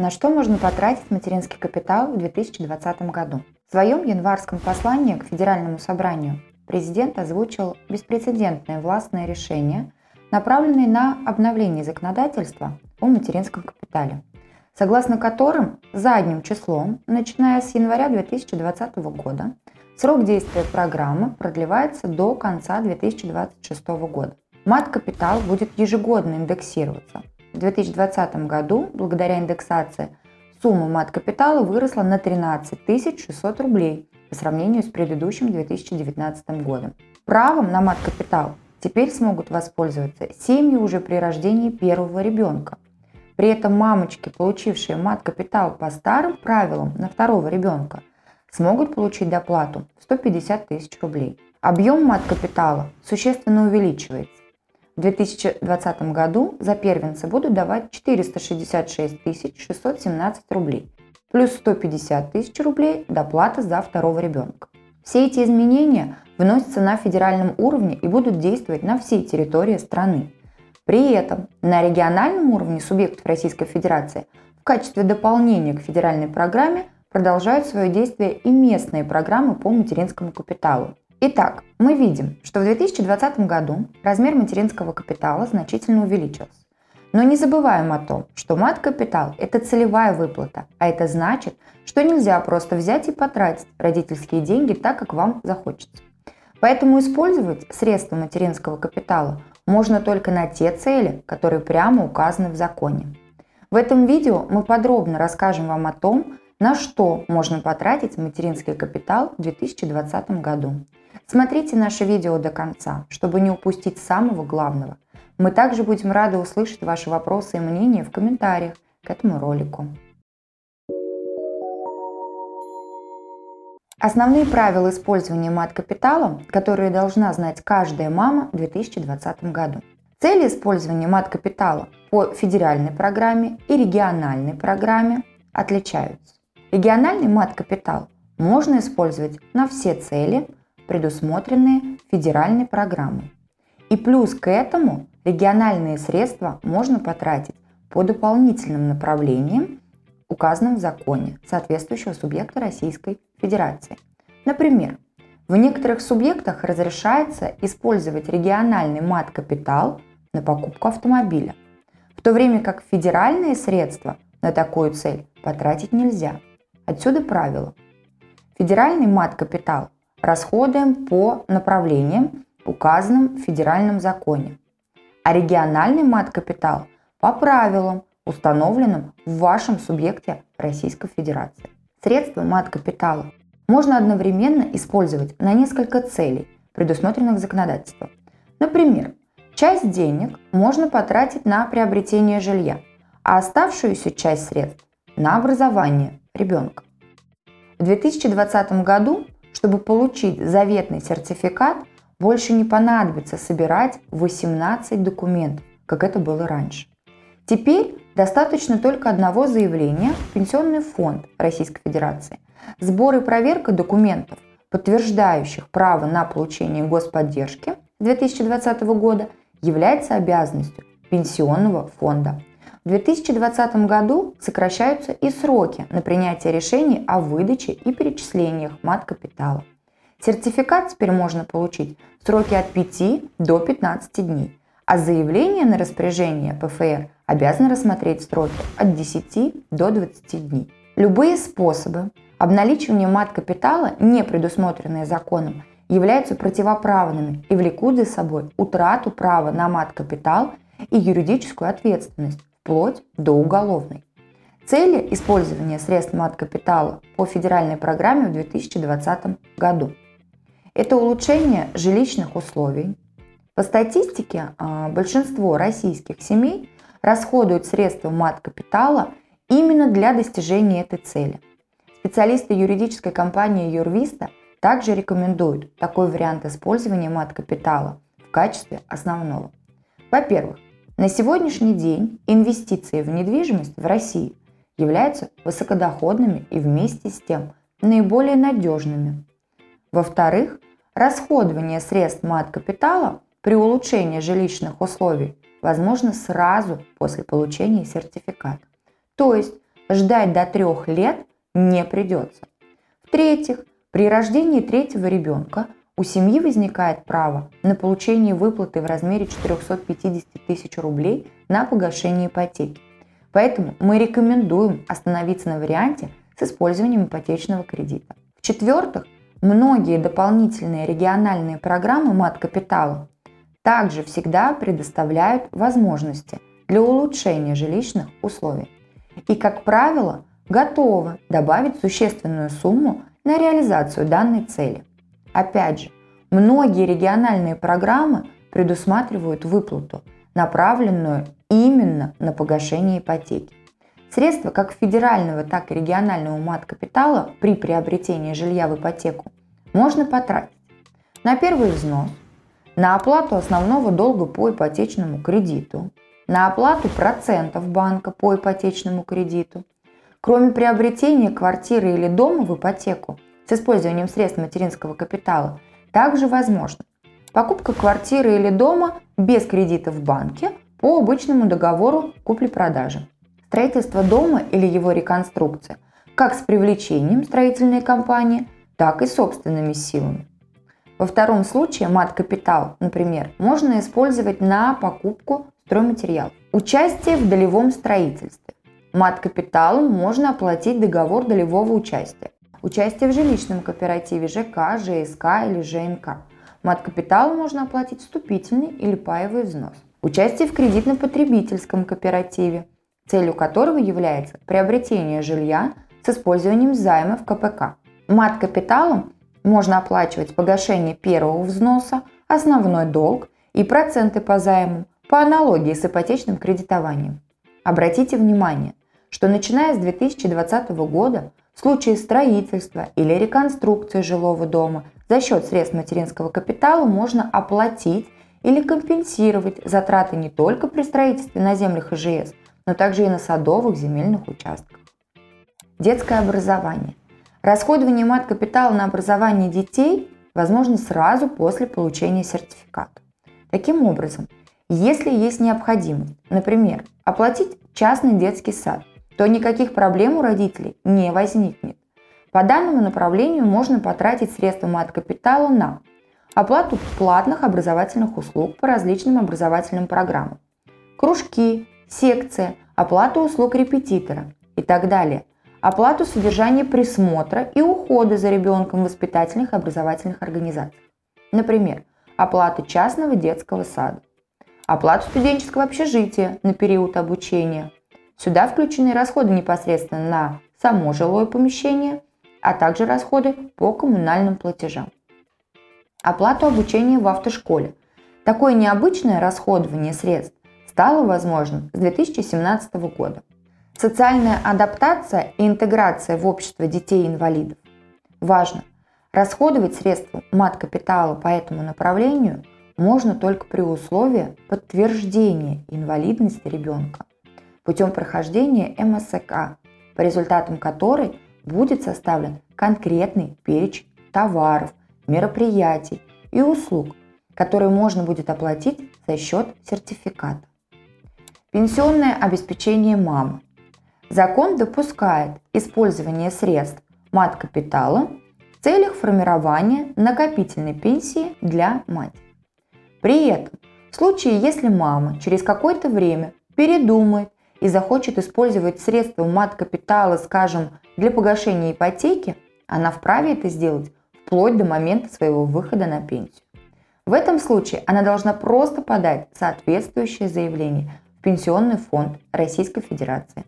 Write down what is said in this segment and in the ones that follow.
На что можно потратить материнский капитал в 2020 году? В своем январском послании к Федеральному собранию президент озвучил беспрецедентное властное решение, направленное на обновление законодательства о материнском капитале, согласно которым задним числом, начиная с января 2020 года, срок действия программы продлевается до конца 2026 года. Мат-капитал будет ежегодно индексироваться. В 2020 году, благодаря индексации, сумма мат-капитала выросла на 13 600 рублей по сравнению с предыдущим 2019 годом. Правом на мат-капитал теперь смогут воспользоваться семьи уже при рождении первого ребенка. При этом мамочки, получившие мат-капитал по старым правилам на второго ребенка, смогут получить доплату в 150 тысяч рублей. Объем мат-капитала существенно увеличивается. В 2020 году за первенца будут давать 466 617 рублей, плюс 150 тысяч рублей доплата за второго ребенка. Все эти изменения вносятся на федеральном уровне и будут действовать на всей территории страны. При этом на региональном уровне субъектов Российской Федерации в качестве дополнения к федеральной программе продолжают свое действие и местные программы по материнскому капиталу. Итак, мы видим, что в 2020 году размер материнского капитала значительно увеличился. Но не забываем о том, что мат-капитал – это целевая выплата, а это значит, что нельзя просто взять и потратить родительские деньги так, как вам захочется. Поэтому использовать средства материнского капитала можно только на те цели, которые прямо указаны в законе. В этом видео мы подробно расскажем вам о том, на что можно потратить материнский капитал в 2020 году. Смотрите наше видео до конца, чтобы не упустить самого главного. Мы также будем рады услышать ваши вопросы и мнения в комментариях к этому ролику. Основные правила использования мат-капитала, которые должна знать каждая мама в 2020 году. Цели использования мат-капитала по федеральной программе и региональной программе отличаются. Региональный мат-капитал можно использовать на все цели – предусмотренные федеральной программой. И плюс к этому региональные средства можно потратить по дополнительным направлениям, указанным в законе соответствующего субъекта Российской Федерации. Например, в некоторых субъектах разрешается использовать региональный мат-капитал на покупку автомобиля, в то время как федеральные средства на такую цель потратить нельзя. Отсюда правило. Федеральный мат-капитал расходуем по направлениям, указанным в федеральном законе, а региональный мат-капитал по правилам, установленным в вашем субъекте Российской Федерации. Средства мат-капитала можно одновременно использовать на несколько целей, предусмотренных законодательством. Например, часть денег можно потратить на приобретение жилья, а оставшуюся часть средств на образование ребенка. В 2020 году чтобы получить заветный сертификат, больше не понадобится собирать 18 документов, как это было раньше. Теперь достаточно только одного заявления в Пенсионный фонд Российской Федерации. Сбор и проверка документов, подтверждающих право на получение господдержки 2020 года, является обязанностью Пенсионного фонда. В 2020 году сокращаются и сроки на принятие решений о выдаче и перечислениях мат-капитала. Сертификат теперь можно получить в сроки от 5 до 15 дней, а заявление на распоряжение ПФР обязаны рассмотреть сроки от 10 до 20 дней. Любые способы обналичивания мат-капитала, не предусмотренные законом, являются противоправными и влекут за собой утрату права на мат-капитал и юридическую ответственность вплоть до уголовной. Цели использования средств мат-капитала по федеральной программе в 2020 году. Это улучшение жилищных условий. По статистике, а, большинство российских семей расходуют средства мат-капитала именно для достижения этой цели. Специалисты юридической компании Юрвиста также рекомендуют такой вариант использования мат-капитала в качестве основного. Во-первых, на сегодняшний день инвестиции в недвижимость в России являются высокодоходными и вместе с тем наиболее надежными. Во-вторых, расходование средств мат-капитала при улучшении жилищных условий возможно сразу после получения сертификата. То есть ждать до трех лет не придется. В-третьих, при рождении третьего ребенка у семьи возникает право на получение выплаты в размере 450 тысяч рублей на погашение ипотеки. Поэтому мы рекомендуем остановиться на варианте с использованием ипотечного кредита. В-четвертых, многие дополнительные региональные программы мат-капитала также всегда предоставляют возможности для улучшения жилищных условий. И, как правило, готовы добавить существенную сумму на реализацию данной цели. Опять же, многие региональные программы предусматривают выплату, направленную именно на погашение ипотеки. Средства как федерального, так и регионального мат-капитала при приобретении жилья в ипотеку можно потратить на первый взнос, на оплату основного долга по ипотечному кредиту, на оплату процентов банка по ипотечному кредиту. Кроме приобретения квартиры или дома в ипотеку с использованием средств материнского капитала, также возможно покупка квартиры или дома без кредита в банке по обычному договору купли-продажи строительство дома или его реконструкция, как с привлечением строительной компании, так и собственными силами. Во втором случае мат-капитал, например, можно использовать на покупку стройматериалов. Участие в долевом строительстве. Мат-капиталом можно оплатить договор долевого участия. Участие в жилищном кооперативе ЖК, ЖСК или ЖНК. Мат-капиталом можно оплатить вступительный или паевый взнос. Участие в кредитно-потребительском кооперативе целью которого является приобретение жилья с использованием займов КПК. Мат-капиталом можно оплачивать погашение первого взноса, основной долг и проценты по займу по аналогии с ипотечным кредитованием. Обратите внимание, что начиная с 2020 года в случае строительства или реконструкции жилого дома за счет средств материнского капитала можно оплатить или компенсировать затраты не только при строительстве на землях ИЖС, но также и на садовых земельных участках. Детское образование. Расходование мат-капитала на образование детей возможно сразу после получения сертификата. Таким образом, если есть необходимость, например, оплатить частный детский сад, то никаких проблем у родителей не возникнет. По данному направлению можно потратить средства мат-капитала на оплату платных образовательных услуг по различным образовательным программам, кружки, секция, оплату услуг репетитора и так далее, оплату содержания присмотра и ухода за ребенком в воспитательных и образовательных организациях. Например, оплата частного детского сада, оплату студенческого общежития на период обучения. Сюда включены расходы непосредственно на само жилое помещение, а также расходы по коммунальным платежам. Оплату обучения в автошколе. Такое необычное расходование средств стало возможным с 2017 года. Социальная адаптация и интеграция в общество детей-инвалидов. Важно! Расходовать средства мат-капитала по этому направлению можно только при условии подтверждения инвалидности ребенка путем прохождения МСК, по результатам которой будет составлен конкретный перечень товаров, мероприятий и услуг, которые можно будет оплатить за счет сертификата. Пенсионное обеспечение мамы. Закон допускает использование средств мат-капитала в целях формирования накопительной пенсии для матери. При этом, в случае, если мама через какое-то время передумает и захочет использовать средства мат-капитала, скажем, для погашения ипотеки, она вправе это сделать вплоть до момента своего выхода на пенсию. В этом случае она должна просто подать соответствующее заявление Пенсионный фонд Российской Федерации.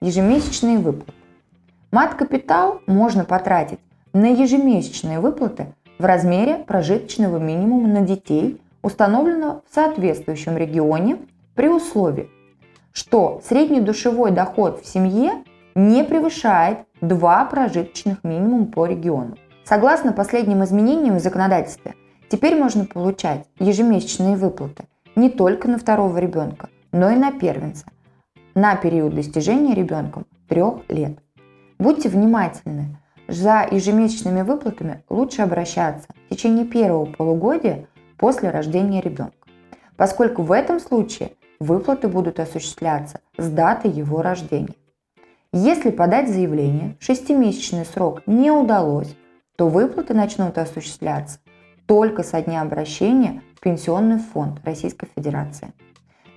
Ежемесячные выплаты. Мат-капитал можно потратить на ежемесячные выплаты в размере прожиточного минимума на детей, установленного в соответствующем регионе при условии, что средний душевой доход в семье не превышает 2 прожиточных минимума по региону. Согласно последним изменениям в законодательстве, теперь можно получать ежемесячные выплаты не только на второго ребенка, но и на первенца на период достижения ребенком трех лет. Будьте внимательны. За ежемесячными выплатами лучше обращаться в течение первого полугодия после рождения ребенка, поскольку в этом случае выплаты будут осуществляться с даты его рождения. Если подать заявление шестимесячный срок не удалось, то выплаты начнут осуществляться только со дня обращения в Пенсионный фонд Российской Федерации.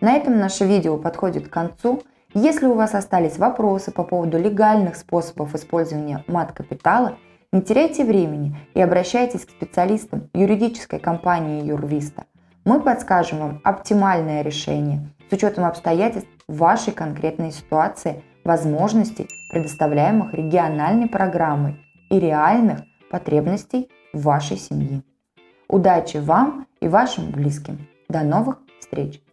На этом наше видео подходит к концу. Если у вас остались вопросы по поводу легальных способов использования мат-капитала, не теряйте времени и обращайтесь к специалистам юридической компании Юрвиста. Мы подскажем вам оптимальное решение с учетом обстоятельств вашей конкретной ситуации, возможностей, предоставляемых региональной программой и реальных потребностей вашей семьи. Удачи вам и вашим близким. До новых встреч!